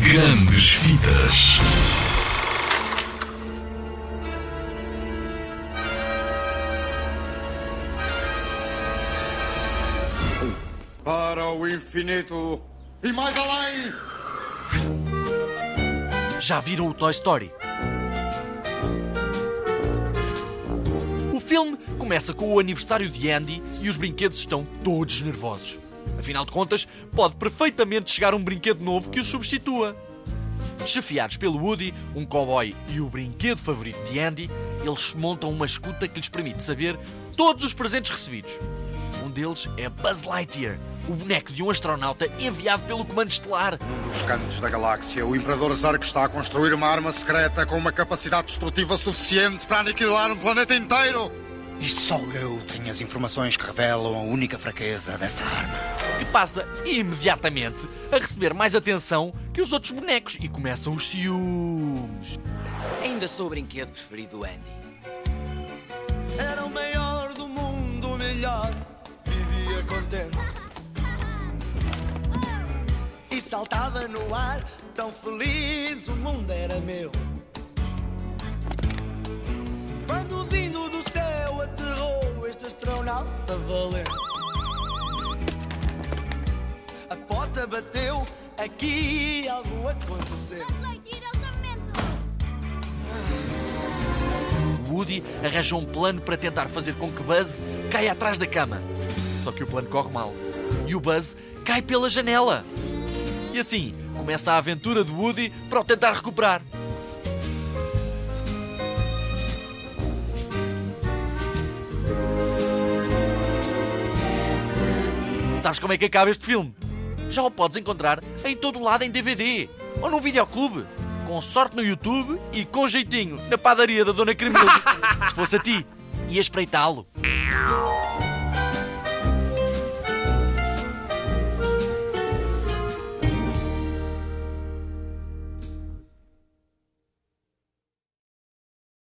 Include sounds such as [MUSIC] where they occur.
Grandes Vidas. Para o infinito e mais além! Já viram o Toy Story? O filme começa com o aniversário de Andy e os brinquedos estão todos nervosos. Afinal de contas, pode perfeitamente chegar um brinquedo novo que o substitua. Chefiados pelo Woody, um cowboy e o brinquedo favorito de Andy, eles montam uma escuta que lhes permite saber todos os presentes recebidos. Um deles é Buzz Lightyear, o boneco de um astronauta enviado pelo Comando Estelar. Num dos cantos da galáxia, o Imperador Zark está a construir uma arma secreta com uma capacidade destrutiva suficiente para aniquilar um planeta inteiro! E só eu tenho as informações que revelam a única fraqueza dessa arma. que passa imediatamente a receber mais atenção que os outros bonecos e começam os ciúmes. Ainda sou o brinquedo preferido do Andy. Era o maior do mundo, o melhor. Vivia contente. E saltava no ar, tão feliz, o mundo era meu. Astronauta valente. A porta bateu, aqui algo aconteceu. Woody arranja um plano para tentar fazer com que Buzz caia atrás da cama. Só que o plano corre mal. E o Buzz cai pela janela. E assim começa a aventura de Woody para o tentar recuperar. Sabes como é que acaba este filme? Já o podes encontrar em todo lado em DVD ou num videoclube. Com sorte no YouTube e com jeitinho na padaria da Dona Cremilde. [LAUGHS] Se fosse a ti, ia espreitá-lo.